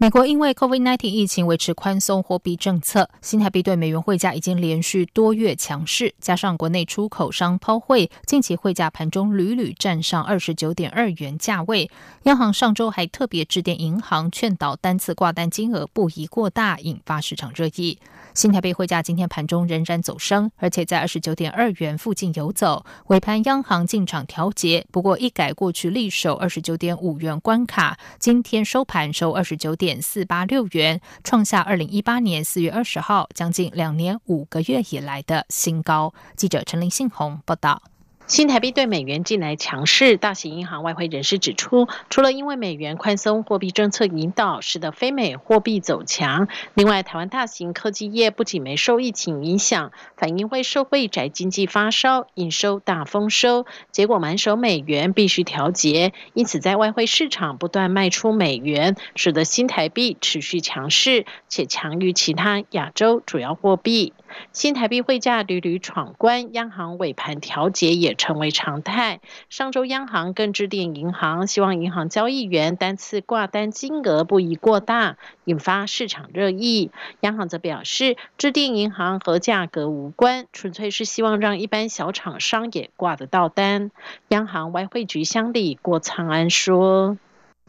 美国因为 COVID-19 疫情维持宽松货币政策，新台币对美元汇价已经连续多月强势，加上国内出口商抛汇，近期汇价盘中屡屡站上二十九点二元价位。央行上周还特别致电银行，劝导单次挂单金额不宜过大，引发市场热议。新台币汇价今天盘中仍然走升，而且在二十九点二元附近游走。尾盘央行进场调节，不过一改过去力守二十九点五元关卡，今天收盘收二十九点四八六元，创下二零一八年四月二十号将近两年五个月以来的新高。记者陈林信宏报道。新台币对美元近来强势，大型银行外汇人士指出，除了因为美元宽松货币政策引导，使得非美货币走强，另外台湾大型科技业不仅没受疫情影响，反因为社会宅经济发烧，营收大丰收，结果满手美元必须调节，因此在外汇市场不断卖出美元，使得新台币持续强势，且强于其他亚洲主要货币。新台币汇价屡屡闯关，央行尾盘调节也成为常态。上周央行更致电银行，希望银行交易员单次挂单金额不宜过大，引发市场热议。央行则表示，致电银行和价格无关，纯粹是希望让一般小厂商也挂得到单。央行外汇局相里郭昌安说：“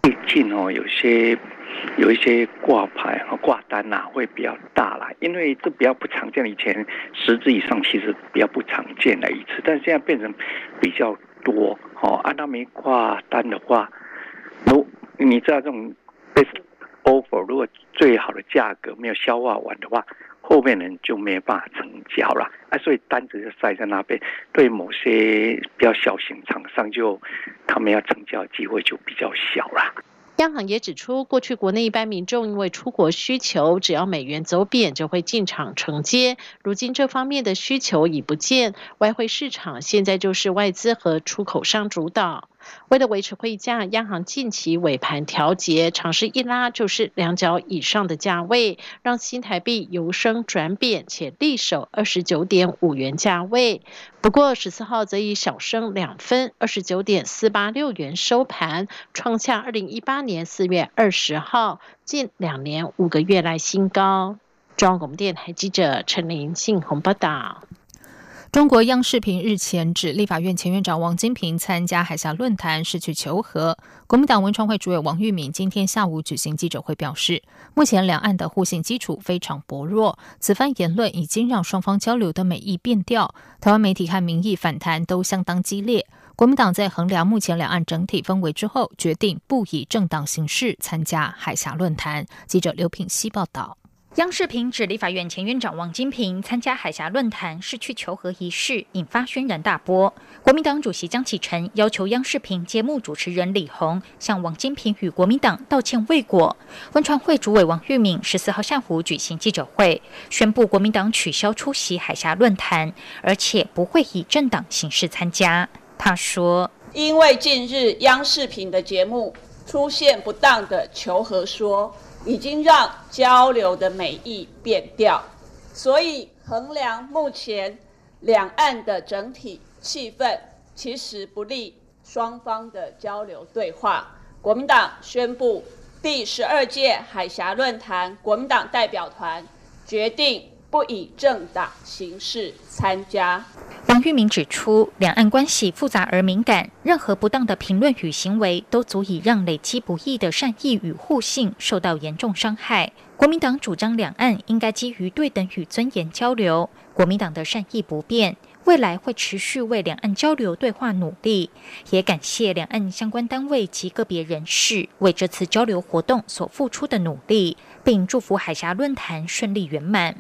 最近哦，有些。”有一些挂牌和挂单呐，会比较大啦，因为这比较不常见。以前十只以上其实比较不常见的一次，但现在变成比较多。哦，按照没挂单的话，如你知道这种 best offer，如果最好的价格没有消化完的话，后面人就没办法成交了。啊，所以单子就塞在那边，对某些比较小型厂商就他们要成交机会就比较小了。央行也指出，过去国内一般民众因为出国需求，只要美元走贬就会进场承接。如今这方面的需求已不见，外汇市场现在就是外资和出口商主导。为了维持汇价，央行近期尾盘调节，尝试一拉就是两角以上的价位，让新台币由升转贬，且力守二十九点五元价位。不过十四号则以小升两分，二十九点四八六元收盘，创下二零一八年四月二十号近两年五个月来新高。中央广播电台记者陈琳信鸿报道。中国央视频日前指立法院前院长王金平参加海峡论坛是去求和。国民党文传会主委王玉敏今天下午举行记者会表示，目前两岸的互信基础非常薄弱，此番言论已经让双方交流的美意变调。台湾媒体和民意反弹都相当激烈。国民党在衡量目前两岸整体氛围之后，决定不以政党形式参加海峡论坛。记者刘品希报道。央视频指立法院前院长王金平参加海峡论坛是去求和一事，引发轩然大波。国民党主席江启臣要求央视频节目主持人李红向王金平与国民党道歉未果。文传会主委王玉敏十四号下午举行记者会，宣布国民党取消出席海峡论坛，而且不会以政党形式参加。他说：“因为近日央视频的节目出现不当的求和说。”已经让交流的美意变掉，所以衡量目前两岸的整体气氛，其实不利双方的交流对话。国民党宣布第十二届海峡论坛国民党代表团决定。不以政党形式参加。王玉明指出，两岸关系复杂而敏感，任何不当的评论与行为都足以让累积不易的善意与互信受到严重伤害。国民党主张两岸应该基于对等与尊严交流，国民党的善意不变，未来会持续为两岸交流对话努力。也感谢两岸相关单位及个别人士为这次交流活动所付出的努力，并祝福海峡论坛顺利圆满。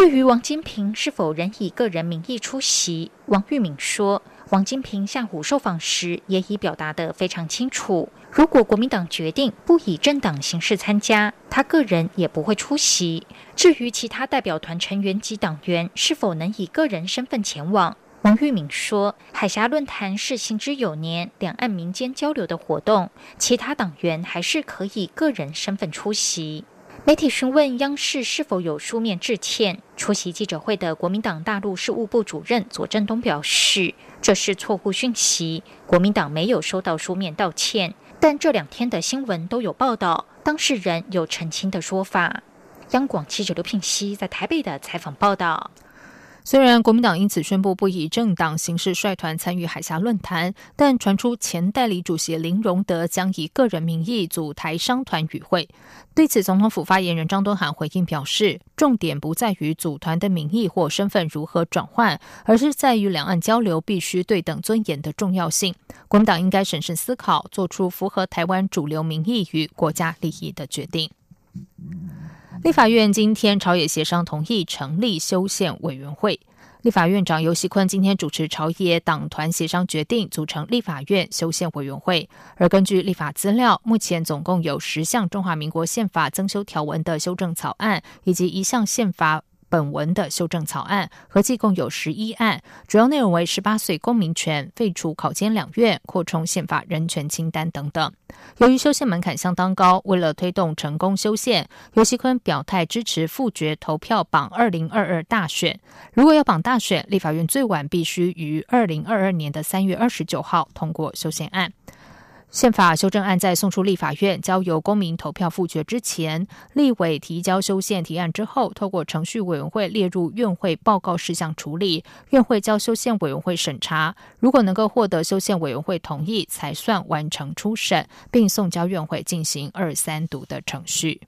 对于王金平是否仍以个人名义出席，王玉敏说，王金平下午受访时也已表达得非常清楚。如果国民党决定不以政党形式参加，他个人也不会出席。至于其他代表团成员及党员是否能以个人身份前往，王玉敏说：“海峡论坛是行之有年、两岸民间交流的活动，其他党员还是可以个人身份出席。”媒体询问央视是否有书面致歉，出席记者会的国民党大陆事务部主任左正东表示：“这是错误讯息，国民党没有收到书面道歉。但这两天的新闻都有报道，当事人有澄清的说法。”央广记者刘聘熙在台北的采访报道。虽然国民党因此宣布不以政党形式率团参与海峡论坛，但传出前代理主席林荣德将以个人名义组台商团与会。对此，总统府发言人张敦涵回应表示，重点不在于组团的名义或身份如何转换，而是在于两岸交流必须对等尊严的重要性。国民党应该审慎思考，做出符合台湾主流民意与国家利益的决定。立法院今天朝野协商同意成立修宪委员会。立法院长游锡坤今天主持朝野党团协商，决定组成立法院修宪委员会。而根据立法资料，目前总共有十项中华民国宪法增修条文的修正草案，以及一项宪法。本文的修正草案合计共有十一案，主要内容为十八岁公民权、废除考监两院、扩充宪法人权清单等等。由于修宪门槛相当高，为了推动成功修宪，尤锡坤表态支持复决投票榜二零二二大选。如果要绑大选，立法院最晚必须于二零二二年的三月二十九号通过修宪案。宪法修正案在送出立法院交由公民投票复决之前，立委提交修宪提案之后，透过程序委员会列入院会报告事项处理，院会交修宪委员会审查。如果能够获得修宪委员会同意，才算完成初审，并送交院会进行二三读的程序。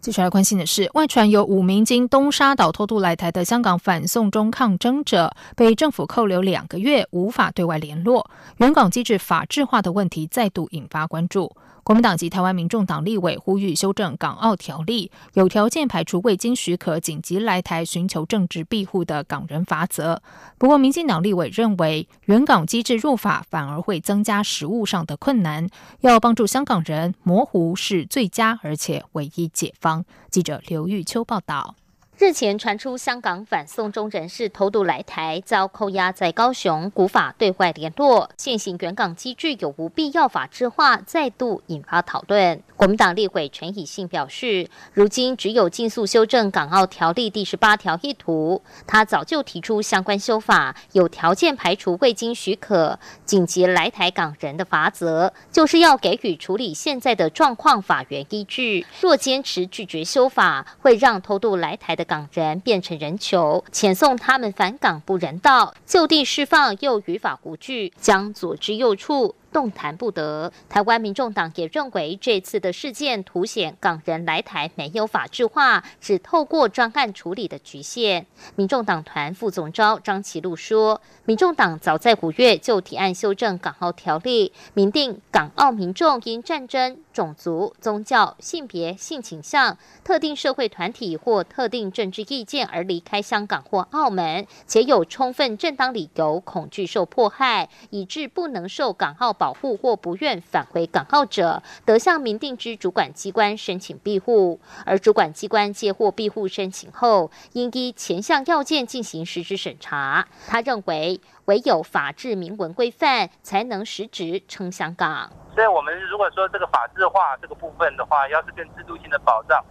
接下来关心的是，外传有五名经东沙岛偷渡来台的香港反送中抗争者被政府扣留两个月，无法对外联络，原港机制法制化的问题再度引发关注。国民党及台湾民众党立委呼吁修正港澳条例，有条件排除未经许可紧急来台寻求政治庇护的港人法则。不过，民进党立委认为，原港机制入法反而会增加实务上的困难，要帮助香港人模糊是最佳而且唯一解方。记者刘玉秋报道。日前传出香港反送中人士偷渡来台，遭扣押在高雄，古法对外联络。现行原港机制有无必要法制化，再度引发讨论。国民党立委陈以信表示，如今只有尽速修正港澳条例第十八条意图。他早就提出相关修法，有条件排除未经许可紧急来台港人的罚则，就是要给予处理现在的状况法源依据。若坚持拒绝修法，会让偷渡来台的。港人变成人球，遣送他们返港不人道，就地释放又于法无据，将左支右绌。动弹不得。台湾民众党也认为，这次的事件凸显港人来台没有法制化，只透过专案处理的局限。民众党团副总召张其禄说，民众党早在五月就提案修正港澳条例，明定港澳民众因战争、种族、宗教、性别、性倾向、特定社会团体或特定政治意见而离开香港或澳门，且有充分正当理由恐惧受迫害，以致不能受港澳保。保护或不愿返回港澳者，得向民定之主管机关申请庇护。而主管机关接获庇护申请后，应依前项要件进行实质审查。他认为，唯有法治明文规范，才能实质撑香港。所以，我们如果说这个法治化这个部分的话，要是更制度性的保障，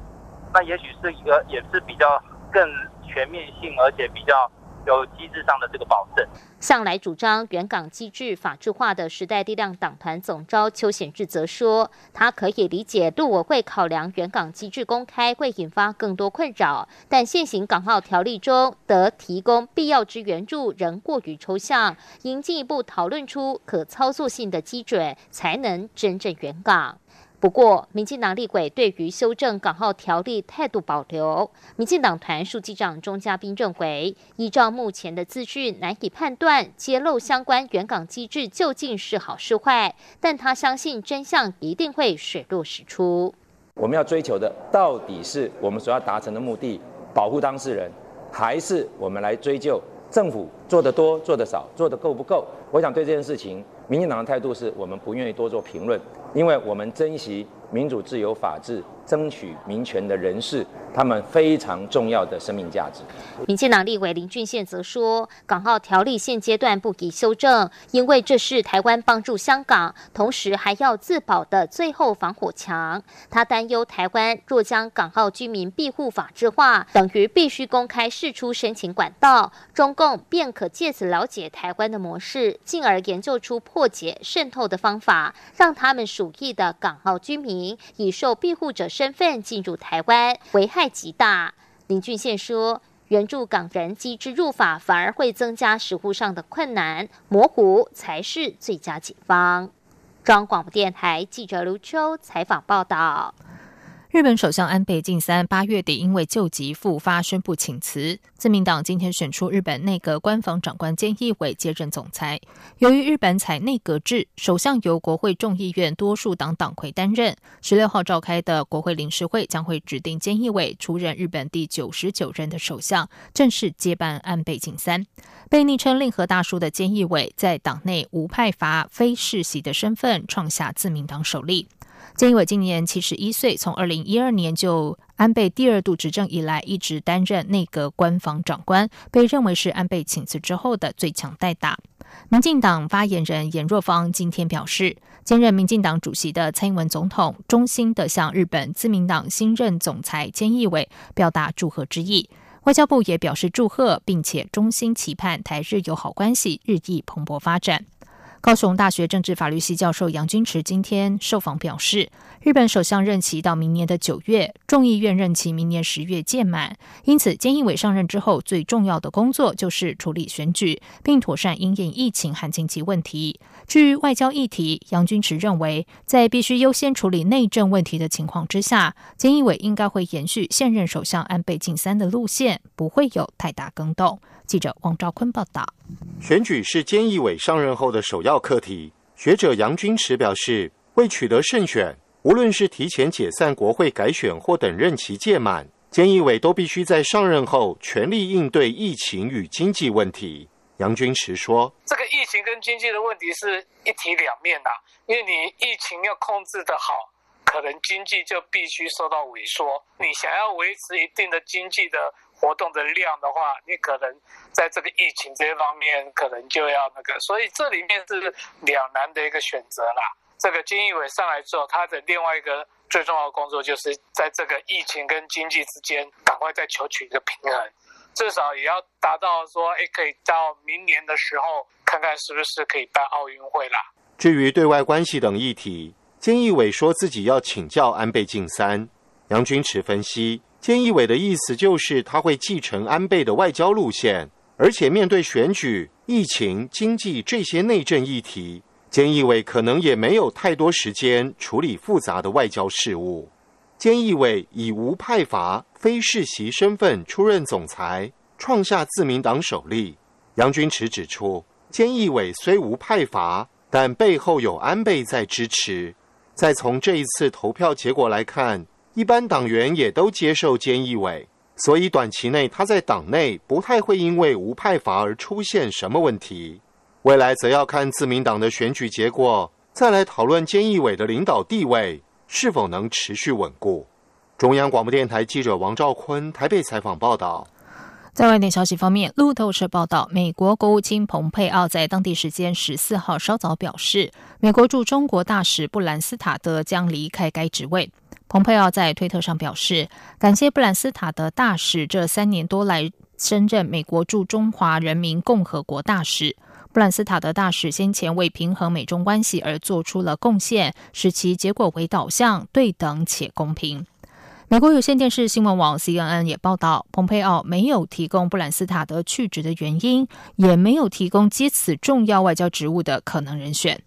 那也许是一个也是比较更全面性，而且比较。有机制上的这个保证。向来主张原港机制法制化的时代力量党团总召邱显志则说，他可以理解陆委会考量原港机制公开会引发更多困扰，但现行港澳条例中得提供必要之援助仍过于抽象，应进一步讨论出可操作性的基准，才能真正原港。不过，民进党立委对于修正港澳条例态度保留。民进党团书记长钟嘉宾认为，依照目前的资讯，难以判断揭露相关原港机制究竟是好是坏。但他相信真相一定会水落石出。我们要追求的到底是我们所要达成的目的，保护当事人，还是我们来追究政府做的多、做的少、做的够不够？我想对这件事情，民进党的态度是我们不愿意多做评论。因为我们珍惜民主、自由、法治争取民权的人士，他们非常重要的生命价值。民进党立委林俊宪则说，港澳条例现阶段不宜修正，因为这是台湾帮助香港，同时还要自保的最后防火墙。他担忧台湾若将港澳居民庇护法制化，等于必须公开释出申请管道，中共便可借此了解台湾的模式，进而研究出破解渗透的方法，让他们属意的港澳居民以受庇护者身份进入台湾，危害极大。林俊宪说。援助港人机制入法，反而会增加实务上的困难，模糊才是最佳解方。中央广播电台记者卢秋采访报道。日本首相安倍晋三八月底因为救急复发宣布请辞，自民党今天选出日本内阁官房长官菅义伟接任总裁。由于日本采内阁制，首相由国会众议院多数党党魁担任。十六号召开的国会临时会将会指定菅义伟出任日本第九十九任的首相，正式接班安倍晋三。被昵称“令和大叔”的菅义伟在党内无派阀、非世袭的身份，创下自民党首例。菅义伟今年七十一岁，从二零一二年就安倍第二度执政以来，一直担任内阁官房长官，被认为是安倍请辞之后的最强代打。民进党发言人严若芳今天表示，兼任民进党主席的蔡英文总统衷心的向日本自民党新任总裁菅义伟表达祝贺之意，外交部也表示祝贺，并且衷心期盼台日友好关系日益蓬勃发展。高雄大学政治法律系教授杨君池今天受访表示，日本首相任期到明年的九月，众议院任期明年十月届满，因此菅义伟上任之后最重要的工作就是处理选举，并妥善应应疫情和经济问题。至于外交议题，杨君池认为，在必须优先处理内政问题的情况之下，菅义伟应该会延续现任首相安倍晋三的路线，不会有太大更动。记者王兆坤报道。选举是菅义伟上任后的首要课题。学者杨君池表示，为取得胜选，无论是提前解散国会改选或等任期届满，菅义伟都必须在上任后全力应对疫情与经济问题。杨君池说：“这个疫情跟经济的问题是一体两面的，因为你疫情要控制的好，可能经济就必须受到萎缩。你想要维持一定的经济的。”活动的量的话，你可能在这个疫情这些方面，可能就要那个，所以这里面是两难的一个选择啦。这个金义伟上来之后，他的另外一个最重要的工作，就是在这个疫情跟经济之间，赶快再求取一个平衡，至少也要达到说，哎，可以到明年的时候，看看是不是可以办奥运会啦。至于对外关系等议题，金义伟说自己要请教安倍晋三。杨君池分析。菅义伟的意思就是他会继承安倍的外交路线，而且面对选举、疫情、经济这些内政议题，菅义伟可能也没有太多时间处理复杂的外交事务。菅义伟以无派阀、非世袭身份出任总裁，创下自民党首例。杨军池指出，菅义伟虽无派阀，但背后有安倍在支持。再从这一次投票结果来看。一般党员也都接受菅义伟，所以短期内他在党内不太会因为无派阀而出现什么问题。未来则要看自民党的选举结果，再来讨论菅义伟的领导地位是否能持续稳固。中央广播电台记者王兆坤台北采访报道。在外电消息方面，路透社报道，美国国务卿蓬佩奥在当地时间十四号稍早表示，美国驻中国大使布兰斯塔德将离开该职位。蓬佩奥在推特上表示，感谢布兰斯塔德大使这三年多来深任美国驻中华人民共和国大使。布兰斯塔德大使先前为平衡美中关系而做出了贡献，使其结果为导向、对等且公平。美国有线电视新闻网 CNN 也报道，蓬佩奥没有提供布兰斯塔德去职的原因，也没有提供接此重要外交职务的可能人选。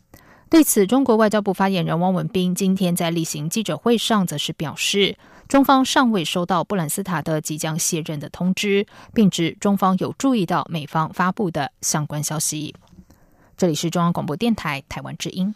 对此，中国外交部发言人汪文斌今天在例行记者会上则是表示，中方尚未收到布兰斯塔德即将卸任的通知，并指中方有注意到美方发布的相关消息。这里是中央广播电台台湾之音。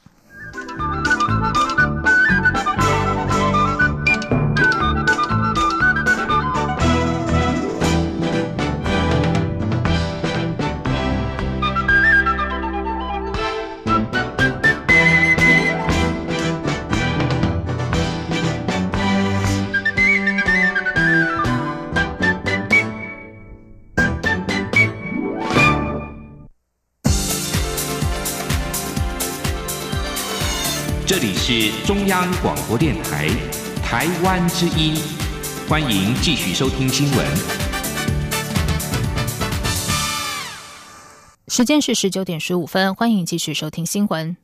这里是中央广播电台台湾之音，欢迎继续收听新闻。时间是十九点十五分，欢迎继续收听新闻。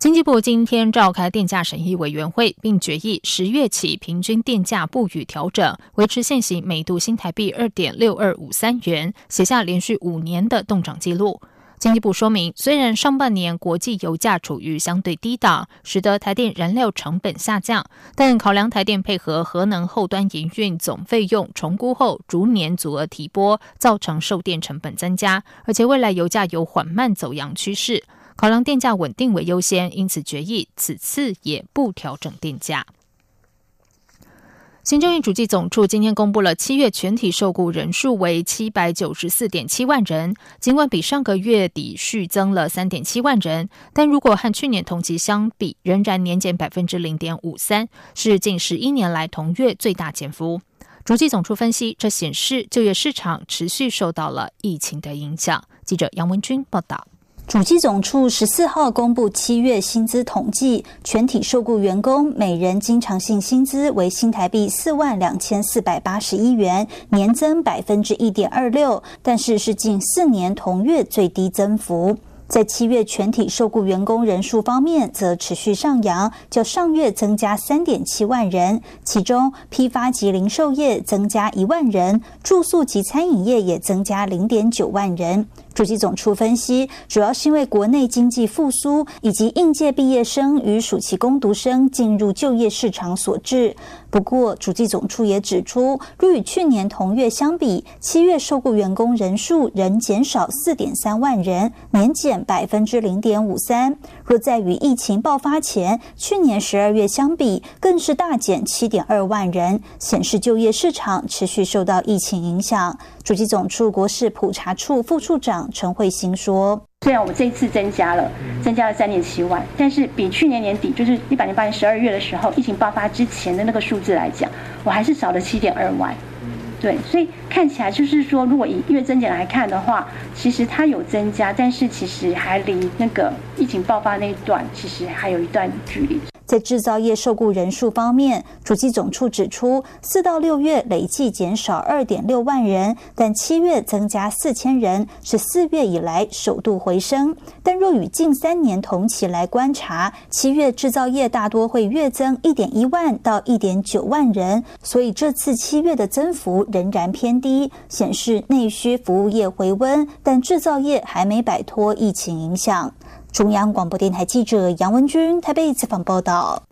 经济部今天召开电价审议委员会，并决议十月起平均电价不予调整，维持现行每度新台币二点六二五三元，写下连续五年的动涨纪录。经济部说明，虽然上半年国际油价处于相对低档，使得台电燃料成本下降，但考量台电配合核能后端营运总费用重估后，逐年足额提拨，造成售电成本增加，而且未来油价有缓慢走阳趋势。考量电价稳定为优先，因此决议此次也不调整电价。行政院主计总处今天公布了七月全体受雇人数为七百九十四点七万人，尽管比上个月底续增了三点七万人，但如果和去年同期相比，仍然年减百分之零点五三，是近十一年来同月最大减幅。主计总处分析，这显示就业市场持续受到了疫情的影响。记者杨文君报道。主机总处十四号公布七月薪资统计，全体受雇员工每人经常性薪资为新台币四万两千四百八十一元，年增百分之一点二六，但是是近四年同月最低增幅。在七月全体受雇员工人数方面，则持续上扬，较上月增加三点七万人，其中批发及零售业增加一万人，住宿及餐饮业也增加零点九万人。主计总处分析，主要是因为国内经济复苏以及应届毕业生与暑期工读生进入就业市场所致。不过，主计总处也指出，若与去年同月相比，七月受雇员工人数仍减少四点三万人，年减百分之零点五三。若在与疫情爆发前去年十二月相比，更是大减七点二万人，显示就业市场持续受到疫情影响。主计总处国事普查处副处长陈慧欣说：“虽然我们这一次增加了，增加了三点七万，但是比去年年底，就是一百零八年十二月的时候，疫情爆发之前的那个数字来讲，我还是少了七点二万。对，所以看起来就是说，如果以月增减来看的话，其实它有增加，但是其实还离那个疫情爆发那一段，其实还有一段距离。”在制造业受雇人数方面，主计总处指出，四到六月累计减少二点六万人，但七月增加四千人，是四月以来首度回升。但若与近三年同期来观察，七月制造业大多会月增一点一万到一点九万人，所以这次七月的增幅仍然偏低，显示内需服务业回温，但制造业还没摆脱疫情影响。中央广播电台记者杨文军台北采访报道。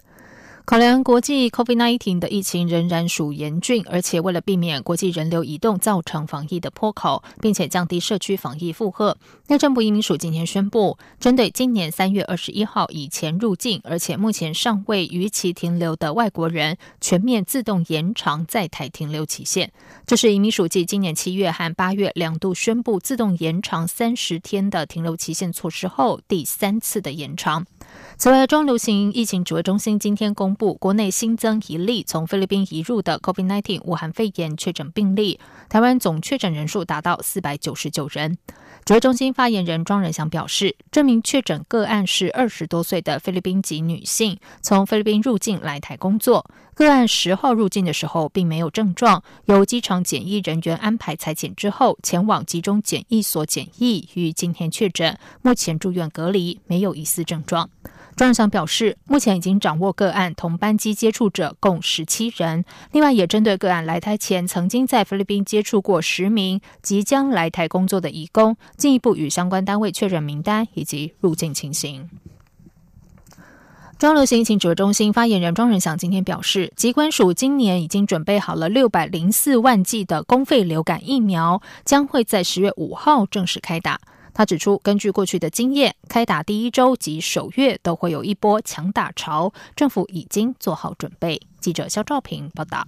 考量国际 COVID-19 的疫情仍然属严峻，而且为了避免国际人流移动造成防疫的破口，并且降低社区防疫负荷，内政部移民署今天宣布，针对今年三月二十一号以前入境，而且目前尚未逾期停留的外国人，全面自动延长在台停留期限。这是移民署继今年七月和八月两度宣布自动延长三十天的停留期限措施后，第三次的延长。此外，中流行疫情指挥中心今天公布，国内新增一例从菲律宾移入的 COVID-19 武汉肺炎确诊病例，台湾总确诊人数达到四百九十九人。指挥中心发言人庄仁祥表示，这名确诊个案是二十多岁的菲律宾籍女性，从菲律宾入境来台工作。个案十号入境的时候并没有症状，由机场检疫人员安排裁剪之后，前往集中检疫所检疫，于今天确诊，目前住院隔离，没有疑似症状。庄祥表示，目前已经掌握个案同班机接触者共十七人，另外也针对个案来台前曾经在菲律宾接触过十名即将来台工作的移工，进一步与相关单位确认名单以及入境情形。中流行疫情指挥中心发言人庄仁祥今天表示，机关署今年已经准备好了六百零四万剂的公费流感疫苗，将会在十月五号正式开打。他指出，根据过去的经验，开打第一周及首月都会有一波强打潮，政府已经做好准备。记者肖兆平报道。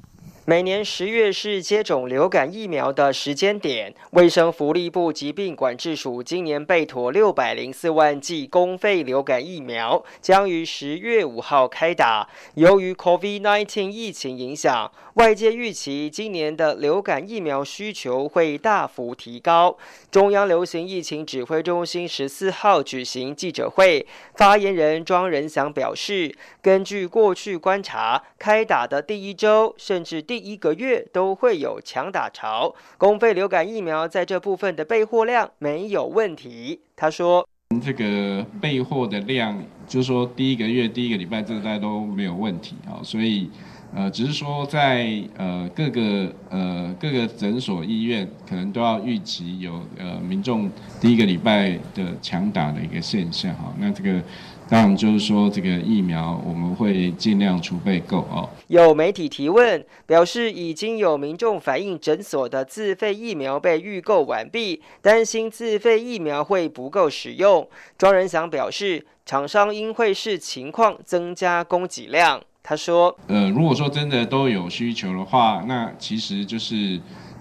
每年十月是接种流感疫苗的时间点，卫生福利部疾病管制署今年备妥六百零四万剂公费流感疫苗，将于十月五号开打。由于 COVID-19 疫情影响，外界预期今年的流感疫苗需求会大幅提高。中央流行疫情指挥中心十四号举行记者会，发言人庄仁祥表示，根据过去观察，开打的第一周甚至第一个月都会有强打潮，公费流感疫苗在这部分的备货量没有问题。他说：“这个备货的量，就是说第一个月、第一个礼拜，这个大家都没有问题啊。所以，呃，只是说在呃各个呃各个诊所、医院，可能都要预期有呃民众第一个礼拜的强打的一个现象哈。那这个。”当然，就是说这个疫苗我们会尽量储备够哦。有媒体提问表示，已经有民众反映诊所的自费疫苗被预购完毕，担心自费疫苗会不够使用。庄仁祥表示，厂商应会视情况增加供给量。他说：“呃，如果说真的都有需求的话，那其实就是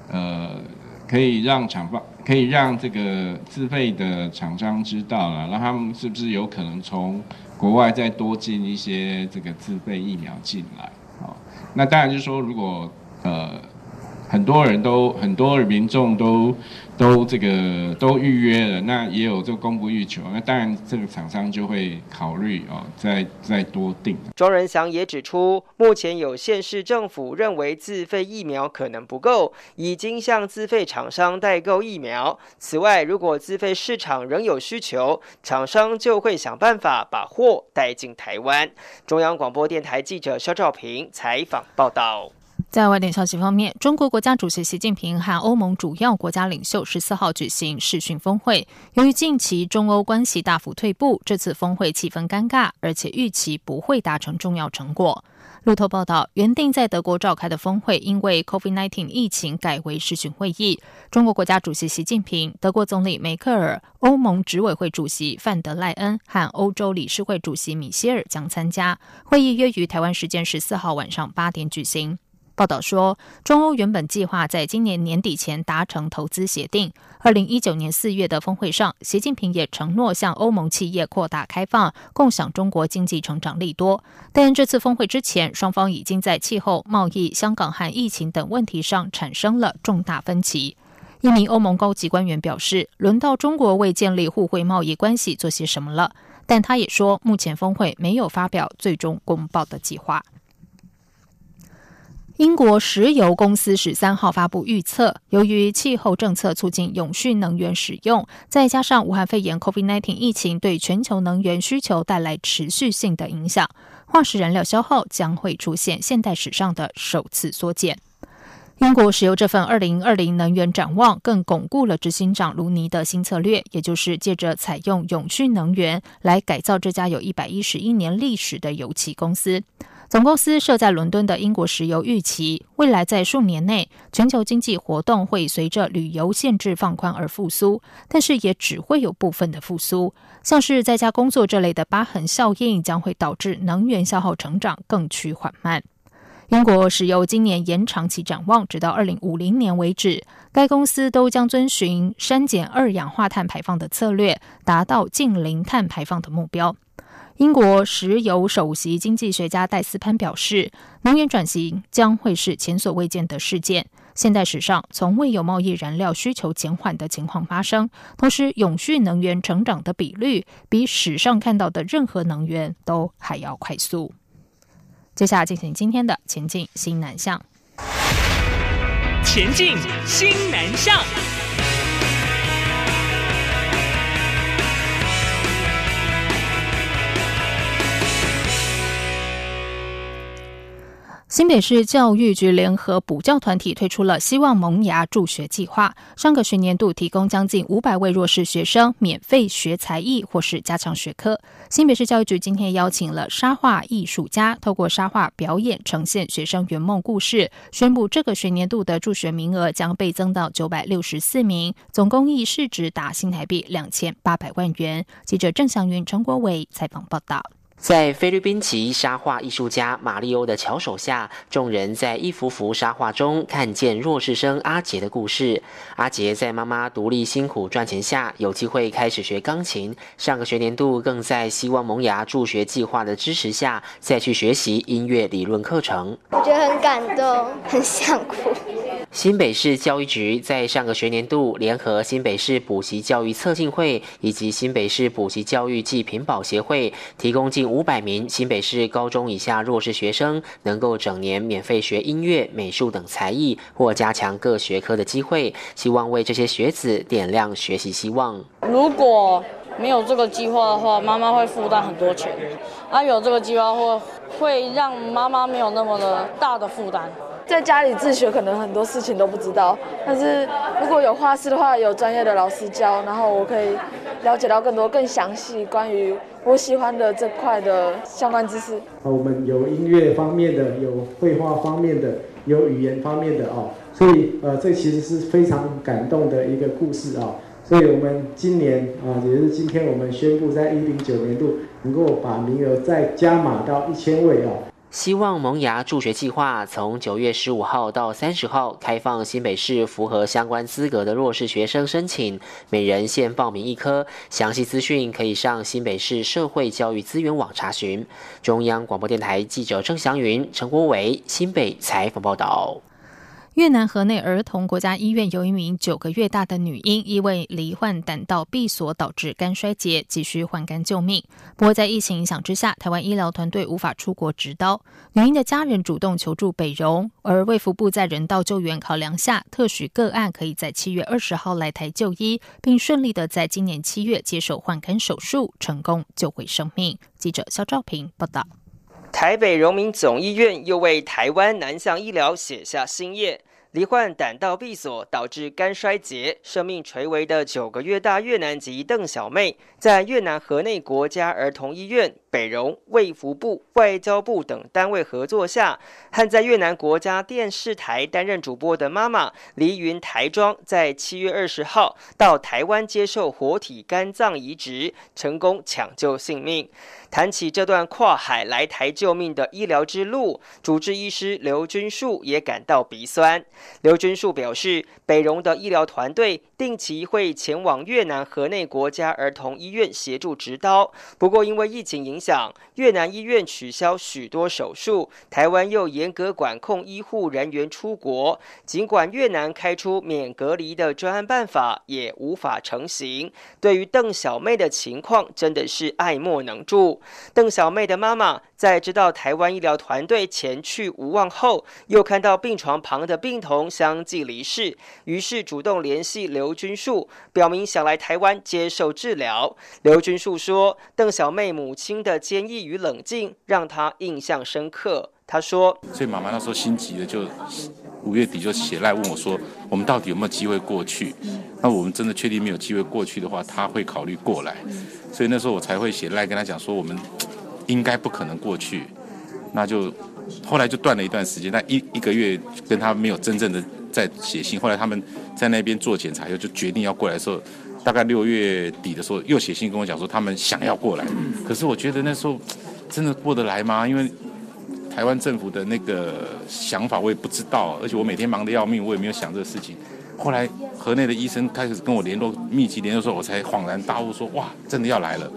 呃。”可以让厂方可以让这个自费的厂商知道了，让他们是不是有可能从国外再多进一些这个自费疫苗进来？哦，那当然就是说，如果呃。很多人都很多民众都都这个都预约了，那也有这个供不欲求，那当然这个厂商就会考虑哦，再再多订。庄仁祥也指出，目前有县市政府认为自费疫苗可能不够，已经向自费厂商代购疫苗。此外，如果自费市场仍有需求，厂商就会想办法把货带进台湾。中央广播电台记者肖兆平采访报道。在外电消息方面，中国国家主席习近平和欧盟主要国家领袖十四号举行视讯峰会。由于近期中欧关系大幅退步，这次峰会气氛尴尬，而且预期不会达成重要成果。路透报道，原定在德国召开的峰会，因为 COVID-19 疫情改为视讯会议。中国国家主席习近平、德国总理梅克尔、欧盟执委会主席范德赖恩和欧洲理事会主席米歇尔将参加。会议约于台湾时间十四号晚上八点举行。报道说，中欧原本计划在今年年底前达成投资协定。二零一九年四月的峰会上，习近平也承诺向欧盟企业扩大开放，共享中国经济成长利多。但这次峰会之前，双方已经在气候、贸易、香港和疫情等问题上产生了重大分歧。一名欧盟高级官员表示：“轮到中国为建立互惠贸易关系做些什么了。”但他也说，目前峰会没有发表最终公报的计划。英国石油公司十三号发布预测，由于气候政策促进永续能源使用，再加上武汉肺炎 （COVID-19） 疫情对全球能源需求带来持续性的影响，化石燃料消耗将会出现现代史上的首次缩减。英国石油这份二零二零能源展望更巩固了执行长卢尼的新策略，也就是借着采用永续能源来改造这家有一百一十一年历史的油气公司。总公司设在伦敦的英国石油预期，未来在数年内，全球经济活动会随着旅游限制放宽而复苏，但是也只会有部分的复苏。像是在家工作这类的疤痕效应，将会导致能源消耗成长更趋缓慢。英国石油今年延长其展望，直到二零五零年为止，该公司都将遵循删减二氧化碳排放的策略，达到近零碳排放的目标。英国石油首席经济学家戴斯潘表示，能源转型将会是前所未见的事件，现代史上从未有贸易燃料需求减缓的情况发生。同时，永续能源成长的比率比史上看到的任何能源都还要快速。接下来进行今天的前进新南向，前进新南向。新北市教育局联合补教团体推出了“希望萌芽助学计划”，上个学年度提供将近五百位弱势学生免费学才艺或是加强学科。新北市教育局今天邀请了沙画艺术家，透过沙画表演呈现学生圆梦故事，宣布这个学年度的助学名额将倍增到九百六十四名，总公益市值达新台币两千八百万元。记者郑祥云、陈国伟采访报道。在菲律宾籍沙画艺术家马利欧的巧手下，众人在一幅幅沙画中看见弱势生阿杰的故事。阿杰在妈妈独立辛苦赚钱下，有机会开始学钢琴。上个学年度更在希望萌芽助学计划的支持下，再去学习音乐理论课程。我觉得很感动，很想哭。新北市教育局在上个学年度联合新北市补习教育策进会以及新北市补习教育暨品保协会，提供近五百名新北市高中以下弱势学生，能够整年免费学音乐、美术等才艺或加强各学科的机会，希望为这些学子点亮学习希望。如果没有这个计划的话，妈妈会负担很多钱；啊，有这个计划会会让妈妈没有那么的大的负担。在家里自学，可能很多事情都不知道。但是如果有画室的话，有专业的老师教，然后我可以了解到更多、更详细关于我喜欢的这块的相关知识。我们有音乐方面的，有绘画方面的，有语言方面的哦。所以呃，这其实是非常感动的一个故事啊。所以我们今年啊，也就是今天我们宣布，在一零九年度能够把名额再加码到一千位啊。希望萌芽助学计划从九月十五号到三十号开放新北市符合相关资格的弱势学生申请，每人限报名一科。详细资讯可以上新北市社会教育资源网查询。中央广播电台记者郑祥云、陈国伟新北采访报道。越南河内儿童国家医院有一名九个月大的女婴，因为罹患胆道闭锁导致肝衰竭，急需换肝救命。不过，在疫情影响之下，台湾医疗团队无法出国执刀。女婴的家人主动求助北荣，而卫福部在人道救援考量下，特许个案可以在七月二十号来台就医，并顺利的在今年七月接受换肝手术，成功救回生命。记者肖兆平报道。台北荣民总医院又为台湾南向医疗写下新页。罹患胆道闭锁导致肝衰竭、生命垂危的九个月大越南籍邓小妹，在越南河内国家儿童医院、北荣、卫福部、外交部等单位合作下，和在越南国家电视台担任主播的妈妈黎云台庄，在七月二十号到台湾接受活体肝脏移植，成功抢救性命。谈起这段跨海来台救命的医疗之路，主治医师刘君树也感到鼻酸。刘君树表示，北荣的医疗团队定期会前往越南河内国家儿童医院协助执刀，不过因为疫情影响，越南医院取消许多手术，台湾又严格管控医护人员出国。尽管越南开出免隔离的专案办法，也无法成行。对于邓小妹的情况，真的是爱莫能助。邓小妹的妈妈在知道台湾医疗团队前去无望后，又看到病床旁的病童相继离世，于是主动联系刘君树，表明想来台湾接受治疗。刘君树说：“邓小妹母亲的坚毅与冷静让他印象深刻。”他说：“所以妈妈那时候心急的，就五月底就写赖问我说，我们到底有没有机会过去？那我们真的确定没有机会过去的话，他会考虑过来。所以那时候我才会写赖跟他讲说，我们应该不可能过去。那就后来就断了一段时间，那一一个月跟他没有真正的在写信。后来他们在那边做检查又就决定要过来的时候，大概六月底的时候又写信跟我讲说，他们想要过来。可是我觉得那时候真的过得来吗？因为台湾政府的那个想法我也不知道，而且我每天忙得要命，我也没有想这个事情。后来河内的医生开始跟我联络，密集联络的时候，我才恍然大悟，说哇，真的要来了，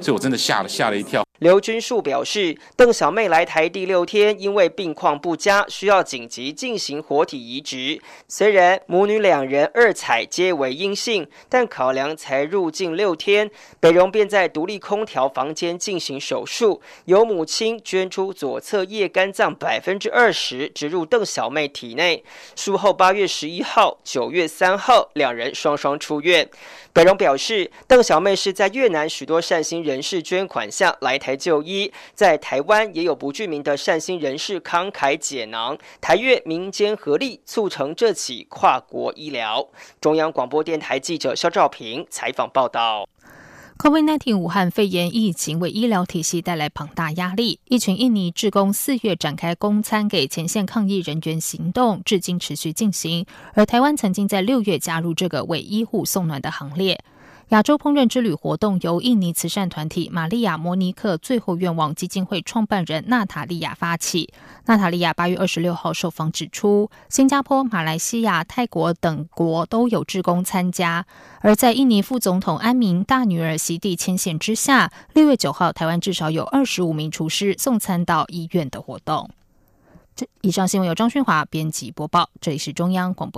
所以我真的吓了吓了一跳。刘军树表示，邓小妹来台第六天，因为病况不佳，需要紧急进行活体移植。虽然母女两人二采皆为阴性，但考量才入境六天，北荣便在独立空调房间进行手术，由母亲捐出左侧叶肝脏百分之二十植入邓小妹体内。术后八月十一号、九月三号，两人双双出院。北荣表示，邓小妹是在越南许多善心人士捐款下来台就医，在台湾也有不具名的善心人士慷慨解囊，台越民间合力促成这起跨国医疗。中央广播电台记者肖兆平采访报道。COVID-19 武汉肺炎疫情为医疗体系带来庞大压力，一群印尼志工四月展开公餐给前线抗疫人员行动，至今持续进行。而台湾曾经在六月加入这个为医护送暖的行列。亚洲烹饪之旅活动由印尼慈善团体玛利亚摩尼克最后愿望基金会创办人娜塔莉亚发起。娜塔莉亚八月二十六号受访指出，新加坡、马来西亚、泰国等国都有志工参加。而在印尼副总统安明大女儿席地牵线之下，六月九号，台湾至少有二十五名厨师送餐到医院的活动。这以上新闻由张勋华编辑播报，这里是中央广播。